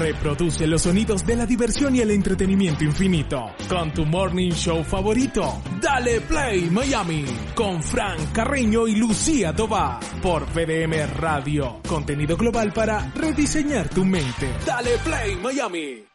Reproduce los sonidos de la diversión y el entretenimiento infinito con tu morning show favorito. Dale Play Miami con Frank Carreño y Lucía Tobar por PDM Radio. Contenido global para rediseñar tu mente. Dale Play Miami.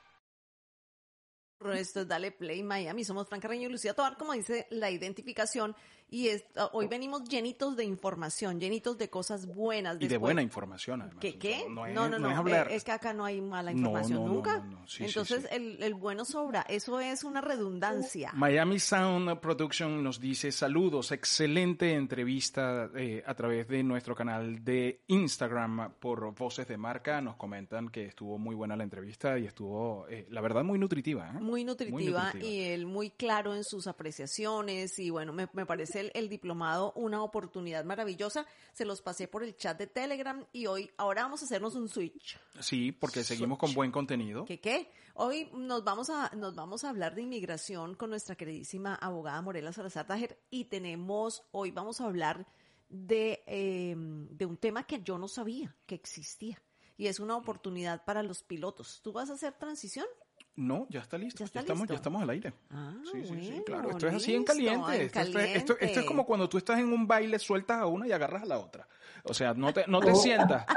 Esto es Dale Play Miami. Somos Frank Carreño y Lucía Tobar, como dice la identificación. Y es- hoy venimos llenitos de información, llenitos de cosas buenas. Y de Después- buena información, además. ¿Qué? qué? No, No, no, no. es hablar. Es que acá no hay mala No, información no, no, nunca. no, no. Sí, sí, Entonces, sí. El, el bueno sobra. Eso es una redundancia. Miami Sound Production nos dice saludos, excelente entrevista eh, a través de nuestro canal de Instagram por Voces de Marca. Nos comentan que estuvo muy buena la entrevista y estuvo, eh, la verdad, muy nutritiva. ¿eh? Muy nutritiva, nutritiva. y él muy claro en sus apreciaciones y bueno, me, me parece el, el diplomado una oportunidad maravillosa. Se los pasé por el chat de Telegram y hoy, ahora vamos a hacernos un switch. Sí, porque seguimos con buen contenido. ¿Qué qué? Hoy nos vamos a nos vamos a hablar de inmigración con nuestra queridísima abogada Morela Salazar Tajer y tenemos hoy vamos a hablar de eh, de un tema que yo no sabía que existía y es una oportunidad para los pilotos. ¿Tú vas a hacer transición? No, ya está listo. ¿Ya está estamos, listo? ya estamos al aire. Ah, Sí, sí, sí, claro. Esto es así en caliente. en Esto, esto es- esto- esto es caliente. como cuando tú estás en un baile, sueltas a una y agarras a la otra. O sea, no te, no Oh. te sientas.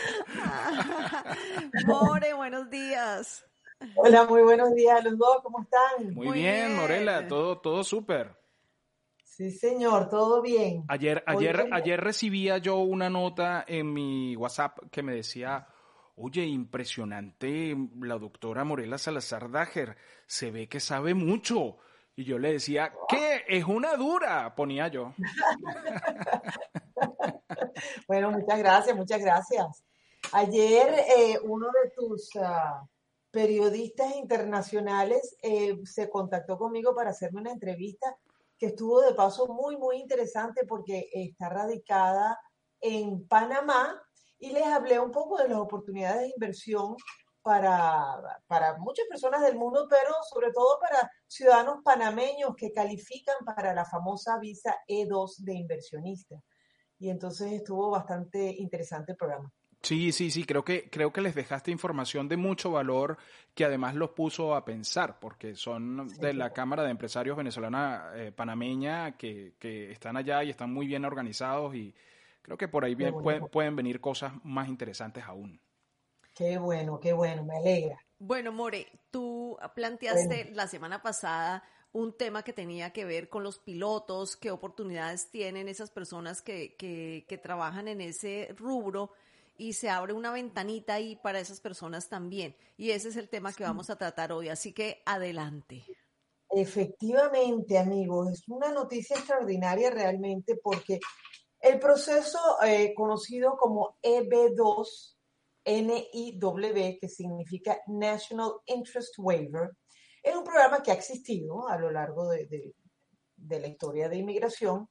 More, buenos días. Hola, muy buenos días a los dos, ¿cómo están? Muy, Muy bien, bien. Morela, todo, todo súper. Sí, señor, todo bien. Ayer, ayer, ayer recibía yo una nota en mi WhatsApp que me decía, oye, impresionante, la doctora Morela Salazar Dager, se ve que sabe mucho. Y yo le decía, ¿qué? Es una dura, ponía yo. Bueno, muchas gracias, muchas gracias. Ayer eh, uno de tus ah, periodistas internacionales eh, se contactó conmigo para hacerme una entrevista que estuvo de paso muy, muy interesante porque está radicada en Panamá y les hablé un poco de las oportunidades de inversión para, para muchas personas del mundo, pero sobre todo para ciudadanos panameños que califican para la famosa visa E2 de inversionista. Y entonces estuvo bastante interesante el programa. Sí, sí, sí, creo que, creo que les dejaste información de mucho valor que además los puso a pensar, porque son de la Cámara de Empresarios Venezolana eh, Panameña que, que están allá y están muy bien organizados y creo que por ahí bien, bueno. pueden, pueden venir cosas más interesantes aún. Qué bueno, qué bueno, me alegra. Bueno, More, tú planteaste la semana pasada un tema que tenía que ver con los pilotos, qué oportunidades tienen esas personas que, que, que trabajan en ese rubro y se abre una ventanita ahí para esas personas también. Y ese es el tema que vamos a tratar hoy, así que adelante. Efectivamente, amigos, es una noticia extraordinaria realmente porque el proceso eh, conocido como E EB2, NIW, que significa National Interest Waiver, es un programa que ha existido a lo largo de, de- de la historia de inmigración,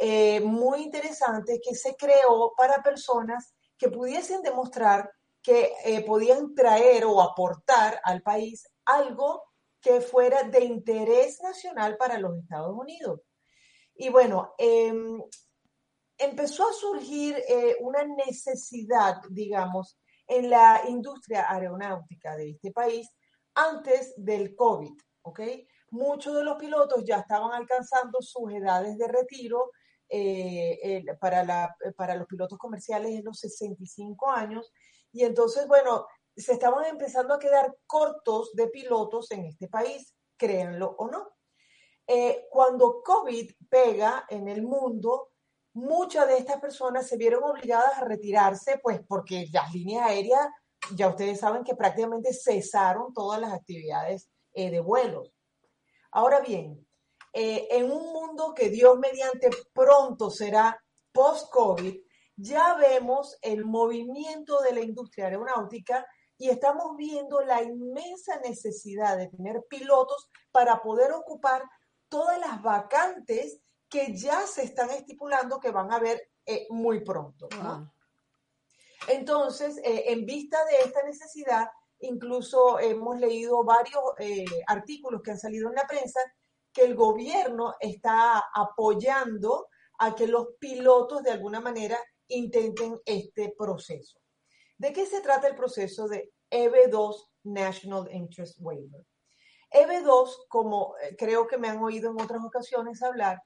eh, muy interesante, que se creó para personas que pudiesen demostrar que eh, podían traer o aportar al país algo que fuera de interés nacional para los Estados Unidos. Y bueno, em, empezó a surgir eh, una necesidad, digamos, en la industria aeronáutica de este país antes del COVID, ¿ok? Muchos de los pilotos ya estaban alcanzando sus edades de retiro. eh, para, los pilotos comerciales es los 65 años. Y entonces, bueno, se estaban empezando a quedar cortos de pilotos en este país, créanlo o no. Eh, cuando COVID pega en el mundo, muchas de estas personas se vieron obligadas a retirarse, pues porque las líneas aéreas, ya ustedes saben que prácticamente cesaron todas las actividades eh, de vuelos. Ahora bien, eh, en un mundo que Dios mediante pronto será post-COVID, ya vemos el movimiento de la industria aeronáutica y estamos viendo la inmensa necesidad de tener pilotos para poder ocupar todas las vacantes que ya se están estipulando que van a haber eh, muy pronto. Entonces, eh, en vista de esta necesidad, incluso hemos leído varios eh, artículos que han salido en la prensa que el gobierno está apoyando a que los pilotos de alguna manera intenten este proceso. ¿De qué se trata el proceso de EB2 National Interest Waiver? EB2, como eh, creo que me han oído en otras ocasiones hablar,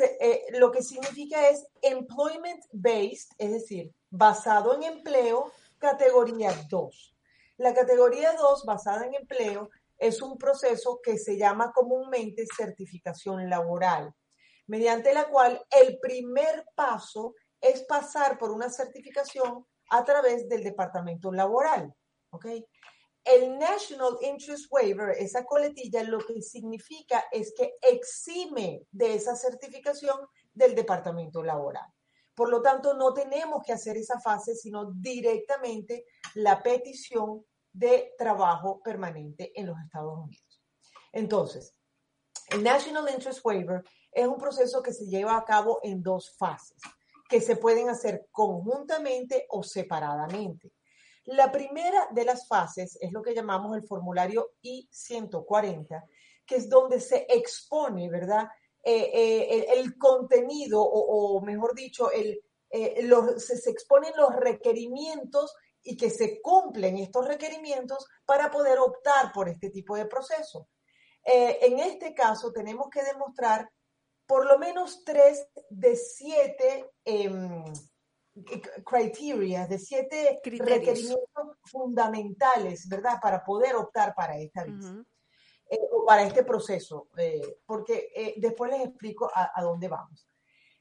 eh, lo que significa es employment based, es decir, basado en empleo, categoría 2. La categoría 2, basada en empleo, es un proceso que se llama comúnmente certificación laboral, mediante la cual el primer paso es pasar por una certificación a través del departamento laboral. El National Interest Waiver, esa coletilla, lo que significa es que exime de esa certificación del departamento laboral. Por lo tanto, no tenemos que hacer esa fase, sino directamente la petición de trabajo permanente en los Estados Unidos. Entonces, el National Interest Waiver es un proceso que se lleva a cabo en dos fases que se pueden hacer conjuntamente o separadamente. La primera de las fases es lo que llamamos el formulario I-140, que es donde se expone, ¿verdad? Eh, eh, el, contenido, o, mejor dicho, eh, se, exponen los requerimientos y que se cumplen estos requerimientos para poder optar por este tipo de proceso. en este caso, tenemos que demostrar por lo menos tres de siete eh, criteria, de siete requerimientos fundamentales, ¿verdad? Para poder optar para esta visa. Eh, o para este proceso, eh, porque eh, después les explico a, a, dónde vamos.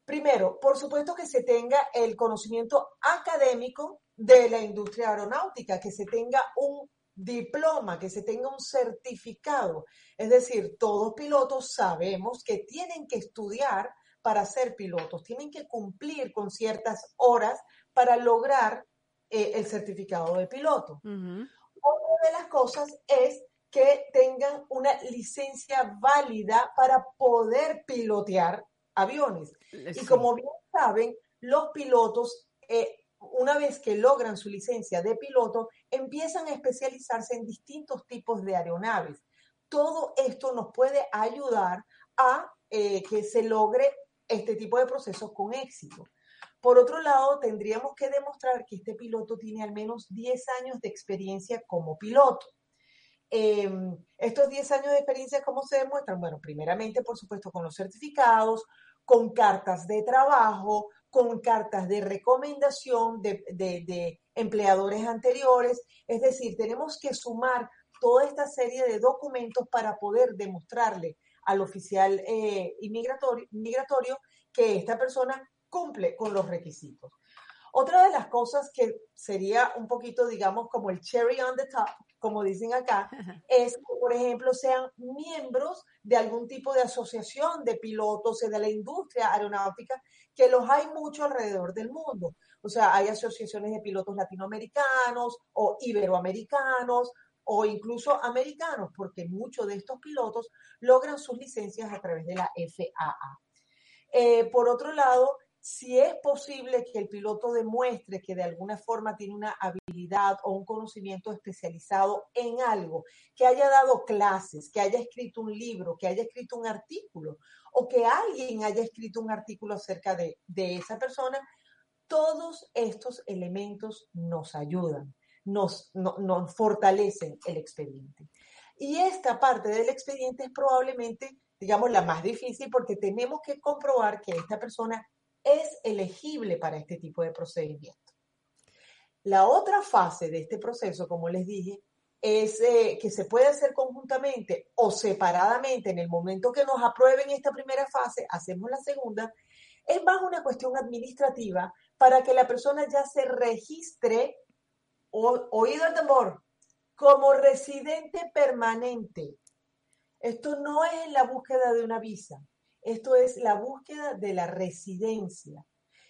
Primero, por supuesto que se tenga el conocimiento académico de la industria aeronáutica, que se tenga un diploma, que se tenga un certificado. Es decir, todos pilotos sabemos que tienen que estudiar para ser pilotos, tienen que cumplir con ciertas horas para lograr eh, el certificado de piloto. Otra de las cosas es que tengan una licencia válida para poder pilotear aviones. Y como bien saben, los pilotos eh, una vez que logran su licencia de piloto, empiezan a especializarse en distintos tipos de aeronaves. Todo esto nos puede ayudar a eh, que se logre este tipo de procesos con éxito. Por otro lado, tendríamos que demostrar que este piloto tiene al menos 10 años de experiencia como piloto. Em, estos 10 años de experiencia, ¿cómo se demuestran? Bueno, primeramente, por supuesto, con los certificados, con cartas de trabajo, con cartas de recomendación de, empleadores anteriores. Es decir, tenemos que sumar toda esta serie de documentos para poder demostrarle al oficial eh, inmigratorio, que esta persona cumple con los requisitos. Otra de las cosas que sería un poquito, digamos, como el cherry on the top, como dicen acá, es que, por ejemplo, sean miembros de algún tipo de asociación de pilotos de la industria aeronáutica, que los hay mucho alrededor del mundo. O sea, hay asociaciones de pilotos latinoamericanos o iberoamericanos o incluso americanos, porque muchos de estos pilotos logran sus licencias a través de la FAA. Eh, por otro lado, si es posible que el piloto demuestre que de alguna forma tiene una habilidad o un conocimiento especializado en algo, que haya dado clases, que haya escrito un libro, que haya escrito un artículo o que alguien haya escrito un artículo acerca de, esa persona, todos estos elementos nos ayudan, nos, nos fortalecen el expediente. Y esta parte del expediente es probablemente, digamos, la más difícil porque tenemos que comprobar que esta persona es elegible para este tipo de procedimiento. La otra fase de este proceso, como les dije, es eh, que se puede hacer conjuntamente o separadamente en el momento que nos aprueben esta primera fase, hacemos la segunda, es más una cuestión administrativa para que la persona ya se registre, oído el tambor, como residente permanente. Esto no es la búsqueda de una visa, esto es la búsqueda de la residencia.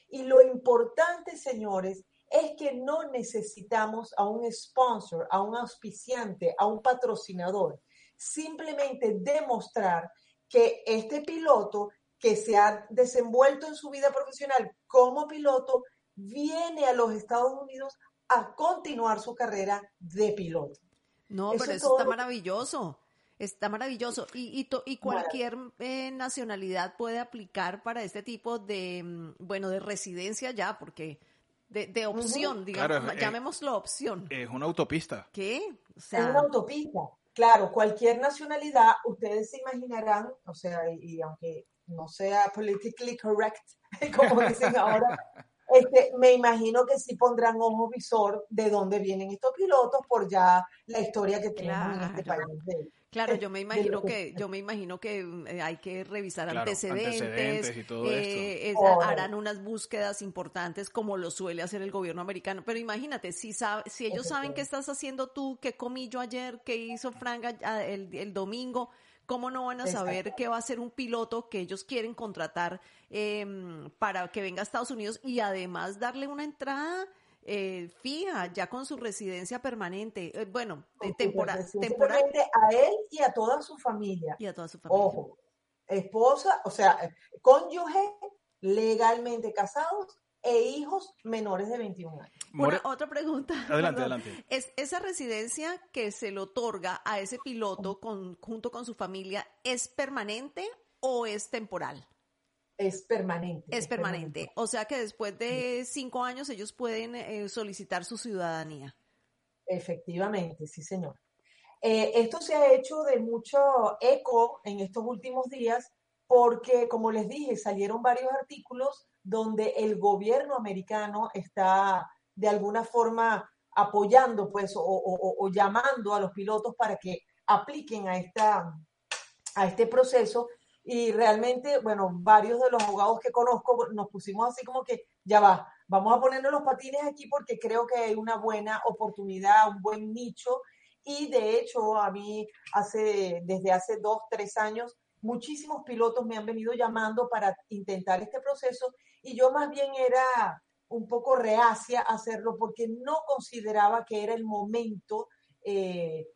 Y lo importante, señores, es que no necesitamos a un sponsor, a un auspiciante, a un patrocinador. Simplemente demostrar que este piloto que se ha desenvuelto en su vida profesional como piloto viene a los Estados Unidos a continuar su carrera de piloto. No, pero eso está maravilloso. Está maravilloso. Y, y, cualquier eh, nacionalidad puede aplicar para este tipo de, mm, bueno, de residencia ya, porque de, opción, digamos, eh, llamémoslo opción. Es una autopista. ¿Qué? es una autopista. Claro, cualquier nacionalidad, ustedes se imaginarán, o sea, y, aunque no sea politically correct, como dicen ahora, este, me imagino que sí pondrán ojo visor de dónde vienen estos pilotos por ya la historia que tenemos en este país. Claro, yo me imagino que yo me imagino que eh, hay que revisar antecedentes, y todo eh, harán unas búsquedas importantes como lo suele hacer el gobierno americano. Pero imagínate, si si ellos saben qué estás haciendo tú, qué comí yo ayer, qué hizo Franga el, el domingo, ¿cómo no van a saber qué va a ser un piloto que ellos quieren contratar em, para que venga a Estados Unidos y además darle una entrada? eh, fija, ya con su residencia permanente, eh, bueno, de temporal. A él y a toda su familia. Y a toda su familia. Ojo, esposa, o sea, cónyuge legalmente casados e hijos menores de 21 años. otra pregunta. Adelante, adelante. ¿Es esa residencia que se le otorga a ese piloto con, junto con su familia es permanente o es temporal? Es permanente. Es, permanente. O sea que después de cinco años ellos pueden eh, solicitar su ciudadanía. Efectivamente, sí, señor. Eh, esto se ha hecho de mucho eco en estos últimos días porque, como les dije, salieron varios artículos donde el gobierno americano está de alguna forma apoyando pues o, llamando a los pilotos para que apliquen a, esta, a este proceso y realmente, bueno, varios de los abogados que conozco nos pusimos así como que, ya va, vamos a ponernos los patines aquí porque creo que hay una buena oportunidad, un buen nicho. Y de hecho, a mí hace, desde hace dos, tres años, muchísimos pilotos me han venido llamando para intentar este proceso y yo más bien era un poco reacia a hacerlo porque no consideraba que era el momento eh,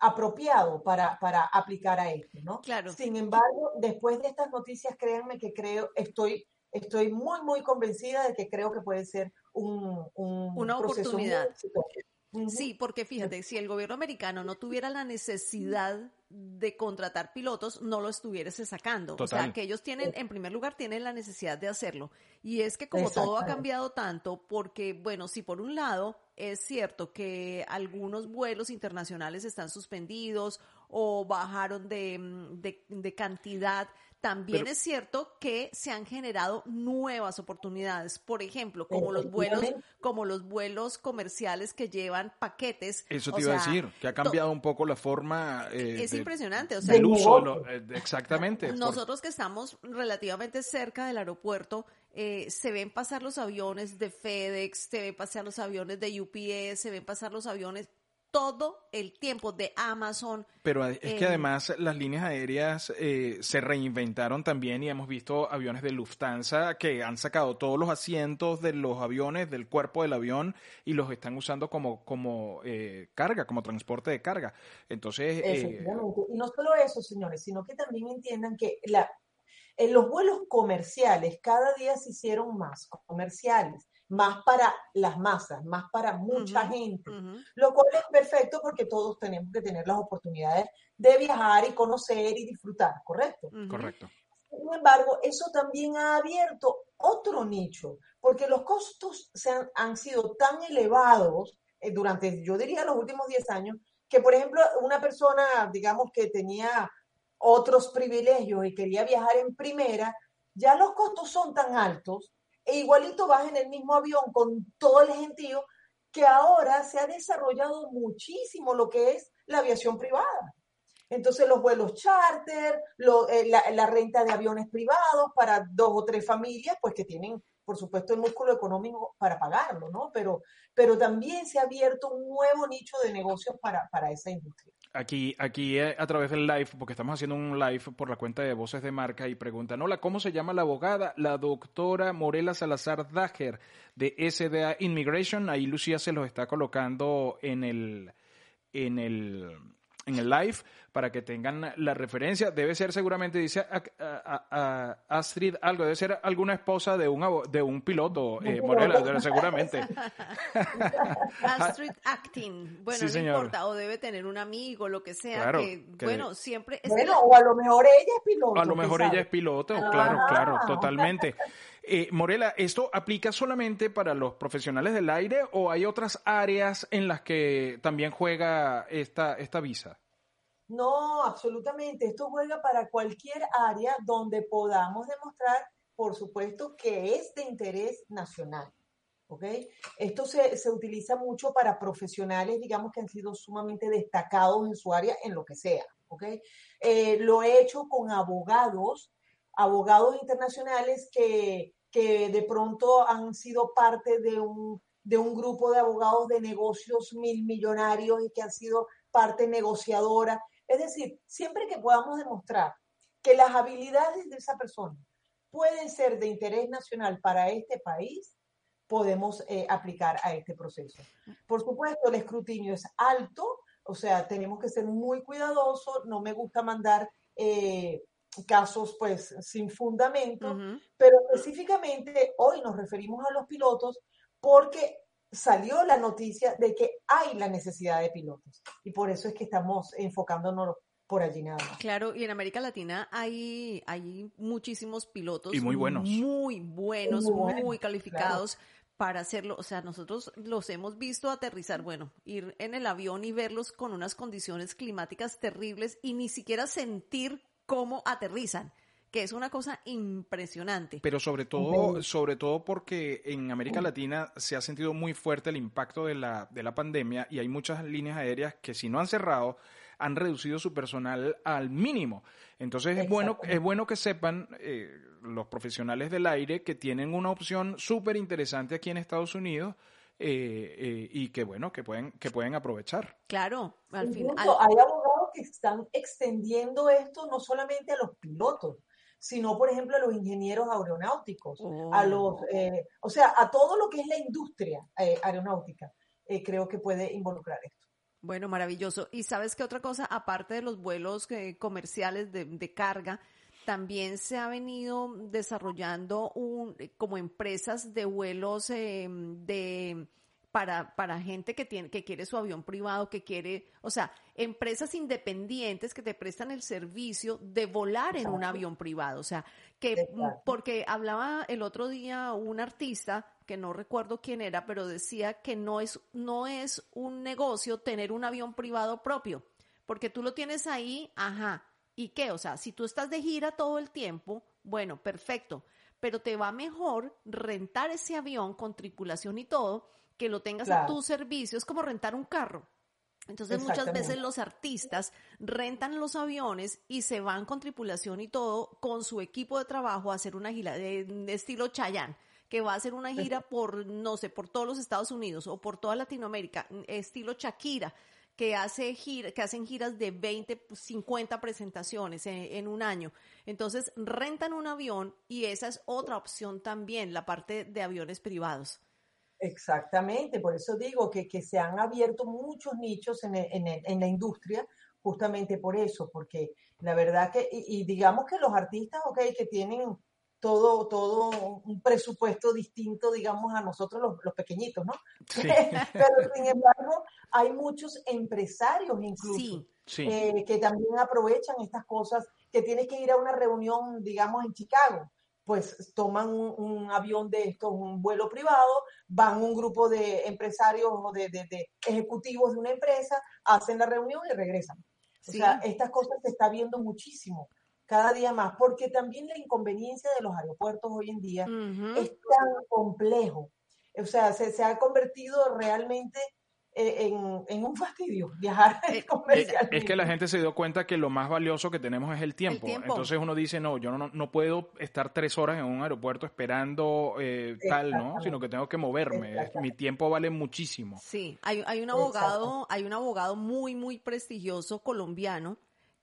apropiado para, para aplicar a esto, ¿no? Claro. Sin embargo, después de estas noticias, créanme que creo, estoy, estoy muy, muy convencida de que creo que puede ser un, un una oportunidad. Sí, porque fíjate, si el gobierno americano no tuviera la necesidad de contratar pilotos, no lo estuviese sacando. O sea, que ellos tienen, en primer lugar, tienen la necesidad de hacerlo. Y es que como todo ha cambiado tanto, porque, bueno, si por un lado es cierto que algunos vuelos internacionales están suspendidos o bajaron de, de, de cantidad, también es cierto que se han generado nuevas oportunidades, por ejemplo, como los vuelos, como los vuelos comerciales que llevan paquetes. Eso te iba a decir, que ha cambiado un poco la forma. Eh, es impresionante, o sea, del uso, eh, exactamente. Nosotros que estamos relativamente cerca del aeropuerto, eh, se ven pasar los aviones de FedEx, se ven pasar los aviones de UPS, se ven pasar los aviones todo el tiempo de Amazon. Pero es que además las líneas aéreas eh, se reinventaron también y hemos visto aviones de Lufthansa que han sacado todos los asientos de los aviones, del cuerpo del avión y los están usando como, como eh, carga, como transporte de carga. Entonces... Eh, y no solo eso, señores, sino que también entiendan que la, en los vuelos comerciales cada día se hicieron más comerciales más para las masas, más para mucha gente, lo cual es perfecto porque todos tenemos que tener las oportunidades de viajar y conocer y disfrutar, ¿correcto? Correcto. Sin embargo, eso también ha abierto otro nicho, porque los costos se han, sido tan elevados eh, durante, yo diría, los últimos 10 años, que, por ejemplo, una persona, digamos, que tenía otros privilegios y quería viajar en primera, ya los costos son tan altos e igualito vas en el mismo avión con todo el gentío que ahora se ha desarrollado muchísimo lo que es la aviación privada. Entonces los vuelos charter, eh, la, renta de aviones privados para dos o tres familias, pues que tienen por supuesto, el músculo económico para pagarlo, ¿no? Pero, pero también se ha abierto un nuevo nicho de negocios para, para esa industria. Aquí, aquí eh, a través del live, porque estamos haciendo un live por la cuenta de Voces de Marca y preguntan, hola, ¿cómo se llama la abogada? La doctora Morela Salazar Dager de SDA Immigration. Ahí Lucía se los está colocando en el, en el, en el live para que tengan la referencia. Debe ser seguramente, dice a, Astrid algo, debe ser alguna esposa de un, de un piloto, eh, Morela, seguramente. Astrid Acting, bueno, no importa, o debe tener un amigo, lo que sea, que, bueno, siempre... bueno, o a lo mejor ella es piloto. A lo mejor ella es piloto, claro, claro, totalmente. Eh, Morela, ¿esto aplica solamente para los profesionales del aire o hay otras áreas en las que también juega esta, esta visa? No, absolutamente. Esto juega para cualquier área donde podamos demostrar, por supuesto, que es de interés nacional. ¿ok? Esto se, utiliza mucho para profesionales, digamos, que han sido sumamente destacados en su área, en lo que sea. ¿ok? Eh, lo he hecho con abogados abogados internacionales que, de pronto han sido parte de un, de un grupo de abogados de negocios mil millonarios y que han sido parte negociadora. Es decir, siempre que podamos demostrar que las habilidades de esa persona pueden ser de interés nacional para este país, podemos eh, aplicar a este proceso. Por supuesto, el escrutinio es alto, o sea, tenemos que ser muy cuidadosos, no me gusta mandar eh, casos pues sin fundamento, pero específicamente hoy nos referimos a los pilotos porque salió la noticia de que hay la necesidad de pilotos y por eso es que estamos enfocándonos por allí nada más. Claro, y en América Latina hay, hay muchísimos pilotos. Y muy buenos. Muy buenos, muy, calificados. para hacerlo. O sea, nosotros los hemos visto aterrizar, bueno, ir en el avión y verlos con unas condiciones climáticas terribles y ni siquiera sentir cómo aterrizan que es una cosa impresionante. Pero sobre todo, sobre todo porque en América Latina se ha sentido muy fuerte el impacto de la, de la pandemia y hay muchas líneas aéreas que si no han cerrado, han reducido su personal al mínimo. Entonces es bueno, es bueno que sepan eh, los profesionales del aire que tienen una opción súper interesante aquí en Estados Unidos. Eh, eh, y que bueno que pueden que pueden aprovechar claro al final hay que están extendiendo esto no solamente a los pilotos, sino, por ejemplo, a los ingenieros aeronáuticos, a los, oh. eh, o sea, a todo lo que es la industria eh, aeronáutica, eh, creo que puede involucrar esto. Bueno, maravilloso. Y sabes qué otra cosa, aparte de los vuelos comerciales de, de, carga, también se ha venido desarrollando un, como empresas de vuelos de para, para gente que tiene, que quiere su avión privado, que quiere, o sea, empresas independientes que te prestan el servicio de volar en un avión privado. O sea, que, porque hablaba el otro día un artista, que no recuerdo quién era, pero decía que no es, no es un negocio tener un avión privado propio, porque tú lo tienes ahí, ajá, ¿y qué? O sea, si tú estás de gira todo el tiempo, bueno, perfecto, pero te va mejor rentar ese avión con tripulación y todo, que lo tengas a tu servicio, es como rentar un carro. Entonces muchas veces los artistas rentan los aviones y se van con tripulación y todo con su equipo de trabajo a hacer una gira de, estilo Chayanne que va a hacer una gira por, no sé, por todos los Estados Unidos o por toda Latinoamérica, estilo Shakira, que, hace gira, que hacen giras de 20, 50 presentaciones en, en, un año. Entonces, rentan un avión y esa es otra opción también, la parte de aviones privados. Exactamente, por eso digo que, se han abierto muchos nichos en, la industria, justamente por eso, porque la verdad que, y, digamos que los artistas, ok, que tienen todo, todo un presupuesto distinto, digamos, a nosotros los, pequeñitos, ¿no? Pero sin embargo, hay muchos empresarios incluso eh, que también aprovechan estas cosas, que tienes que ir a una reunión, digamos, en Chicago pues toman un, avión de estos, un vuelo privado, van un grupo de empresarios o de, ejecutivos de una empresa, hacen la reunión y regresan. O sea, estas cosas se está viendo muchísimo, cada día más, porque también la inconveniencia de los aeropuertos hoy en día es tan complejo. O sea, se, ha convertido realmente en, en, un fastidio viajar eh, comercialmente. Es que la gente se dio cuenta que lo más valioso que tenemos es el tiempo. Entonces uno dice, no, yo no, no puedo estar tres horas en un aeropuerto esperando eh, tal, ¿no? Sino que tengo que moverme. Mi tiempo vale muchísimo. Sí, hay, hay un abogado, hay un abogado muy, muy prestigioso colombiano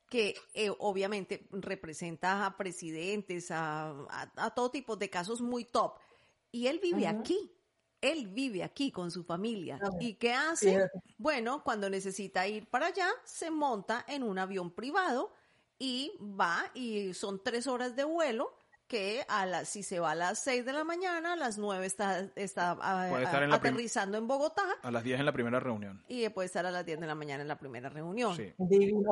que eh, obviamente representa a presidentes, a, a, todo tipo de casos muy top. Y él vive aquí. Él vive aquí con su familia. ¿Y qué hace? Bueno, cuando necesita ir para allá, se monta en un avión privado y va y son tres horas de vuelo que a las, si se va a las 6 de la mañana, a las 9 está, está aterrizando en Bogotá. A las 10 en la primera reunión. Y puede estar a las 10 de la mañana en la primera reunión. Sí.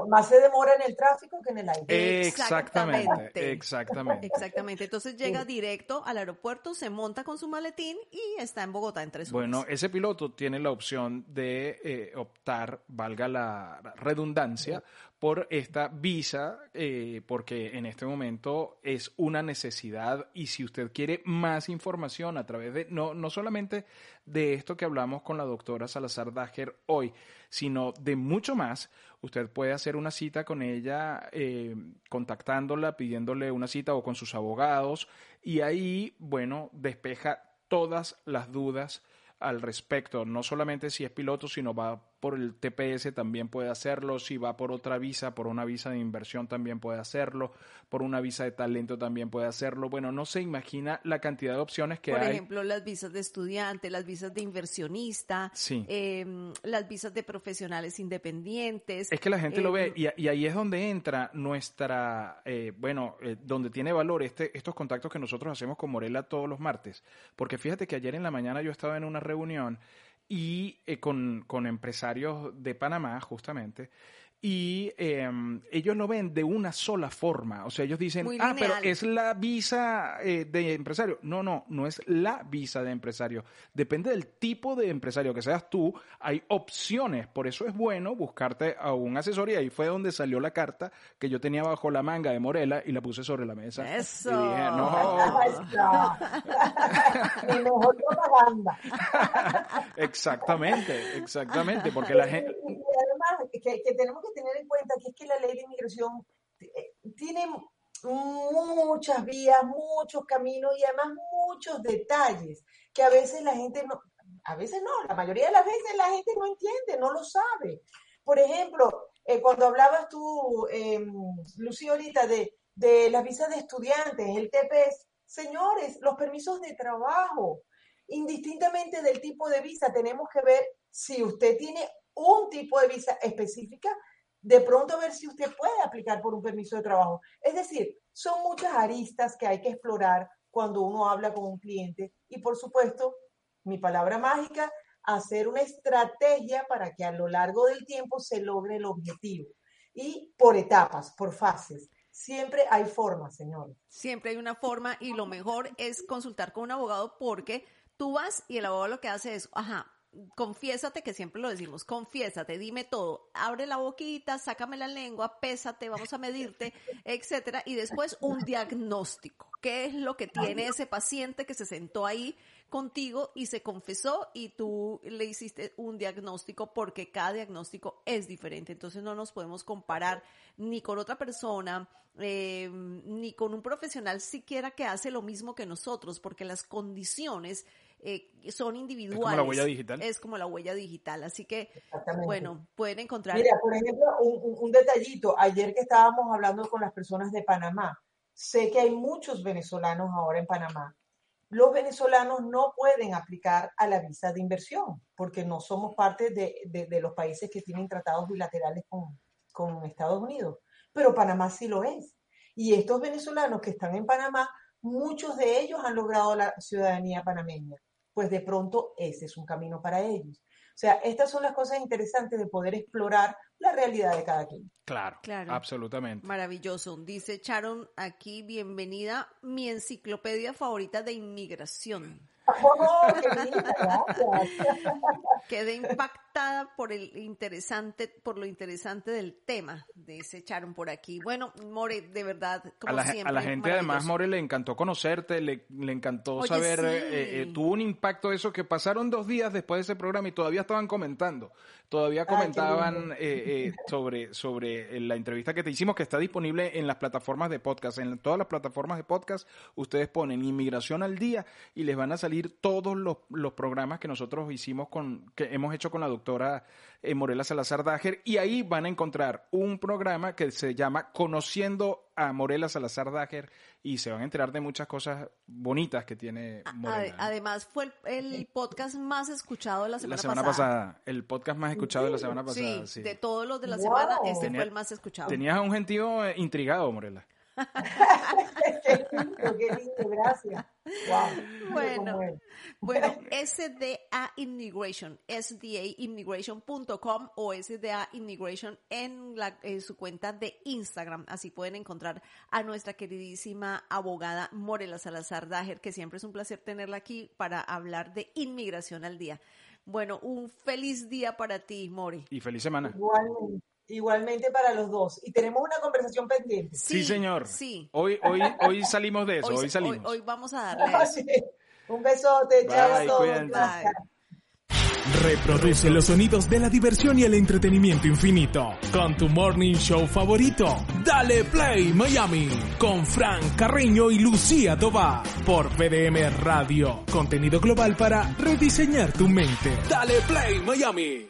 Más se demora en el tráfico que en el aire. Exactamente. Exactamente. Exactamente. Entonces llega directo al aeropuerto, se monta con su maletín y está en Bogotá en tres horas. Bueno, ese piloto tiene la opción de eh, optar, valga la redundancia, por esta visa, eh, porque en este momento es una necesidad y si usted quiere más información a través de, no, no solamente de esto que hablamos con la doctora Salazar Dager hoy, sino de mucho más, usted puede hacer una cita con ella, eh, contactándola, pidiéndole una cita o con sus abogados y ahí, bueno, despeja todas las dudas al respecto, no solamente si es piloto, sino va por el TPS también puede hacerlo, si va por otra visa, por una visa de inversión también puede hacerlo, por una visa de talento también puede hacerlo. Bueno, no se imagina la cantidad de opciones que hay. Por ejemplo, las visas de estudiante, las visas de inversionista, em, las visas de profesionales independientes. Es que la gente lo ve em, y, ahí es donde entra nuestra, eh, bueno, eh, donde tiene valor este, estos contactos que nosotros hacemos con Morela todos los martes. Porque fíjate que ayer en la mañana yo estaba en una reunión y eh, con, con, empresarios de Panamá, justamente, y em, ellos lo ven de una sola forma. O sea, ellos dicen, ah, pero es la visa eh, de empresario. No, no, no es la visa de empresario. Depende del tipo de empresario que seas tú. Hay opciones. Por eso es bueno buscarte a un asesor. Y ahí fue donde salió la carta que yo tenía bajo la manga de Morela y la puse sobre la mesa. Eso. Y dije, no. mejor propaganda. exactamente, exactamente. Porque la gente. Que, que tenemos que tener en cuenta que es que la ley de inmigración eh, tiene muchas vías, muchos caminos y además muchos detalles que a veces la gente no, a veces no, la mayoría de las veces la gente no entiende, no lo sabe. Por ejemplo, eh, cuando hablabas tú, eh, Lucía, ahorita de, de las visas de estudiantes, el TPS, señores, los permisos de trabajo, indistintamente del tipo de visa, tenemos que ver si usted tiene un tipo de visa específica de pronto ver si usted puede aplicar por un permiso de trabajo. Es decir, son muchas aristas que hay que explorar cuando uno habla con un cliente y por supuesto, mi palabra mágica, hacer una estrategia para que a lo largo del tiempo se logre el objetivo y por etapas, por fases. Siempre hay forma, señores. Siempre hay una forma y lo mejor es consultar con un abogado porque tú vas y el abogado lo que hace es, ajá, confiésate, que siempre lo decimos, confiésate, dime todo, abre la boquita, sácame la lengua, pésate, vamos a medirte, etcétera, y después un diagnóstico. ¿Qué es lo que tiene ese paciente que se sentó ahí contigo y se confesó y tú le hiciste un diagnóstico porque cada diagnóstico es diferente. Entonces no nos podemos comparar ni con otra persona, eh, ni con un profesional siquiera que hace lo mismo que nosotros, porque las condiciones eh, son individuales. Es como la huella digital. Es como la huella digital. Así que, bueno, pueden encontrar. Mira, por ejemplo, un, un, detallito. Ayer que estábamos hablando con las personas de Panamá, sé que hay muchos venezolanos ahora en Panamá. Los venezolanos no pueden aplicar a la visa de inversión porque no somos parte de, de, de los países que tienen tratados bilaterales con, con Estados Unidos. Pero Panamá sí lo es. Y estos venezolanos que están en Panamá muchos de ellos han logrado la ciudadanía panameña, pues de pronto ese es un camino para ellos. O sea, estas son las cosas interesantes de poder explorar la realidad de cada quien. Claro, claro. absolutamente. Maravilloso. Dice Sharon aquí, bienvenida, mi enciclopedia favorita de inmigración. Oh, qué linda, gracias. Quedé impactada por el interesante, por lo interesante del tema de ese echaron por aquí. Bueno, More, de verdad, como a la, siempre. a la gente además. More, le encantó conocerte, le, le encantó Oye, saber, sí. eh, eh, tuvo un impacto eso que pasaron dos días después de ese programa y todavía estaban comentando, todavía comentaban eh, eh, sobre, sobre la entrevista que te hicimos que está disponible en las plataformas de podcast, en todas las plataformas de podcast, ustedes ponen inmigración al día y les van a salir todos los, los programas que nosotros hicimos con, que hemos hecho con la doctora eh, Morela Salazar Dager y ahí van a encontrar un programa que se llama Conociendo a Morela Salazar Dager y se van a enterar de muchas cosas bonitas que tiene Morela. Además, fue el, el podcast más escuchado de la semana, la semana pasada. el podcast más escuchado de la semana pasada. Sí, sí. de todos los de la Wow. semana, este Tenía- fue el más escuchado. Tenías a un gentío eh, intrigado, Morela. Qué lindo, qué lindo, gracias. Wow. Bueno. Bueno. Bueno, SDA Immigration, sdaimmigration.com o SDA Immigration en, la, en su cuenta de Instagram. Así pueden encontrar a nuestra queridísima abogada Morela Salazar Dager, que siempre es un placer tenerla aquí para hablar de inmigración al día. Bueno, un feliz día para ti, More. Y feliz semana. Igualmente, igualmente para los dos. Y tenemos una conversación pendiente. Sí, señor. Sí. Hoy, hoy, hoy salimos de eso, hoy, Hoy, salimos. hoy- hoy vamos a darle a eso. Sí. Un besote, chao a todos. Reproduce los sonidos de la diversión y el entretenimiento infinito con tu morning show favorito. Dale Play Miami con Frank Carreño y Lucía Tobar por BDM Radio. Contenido global para rediseñar tu mente. Dale Play Miami.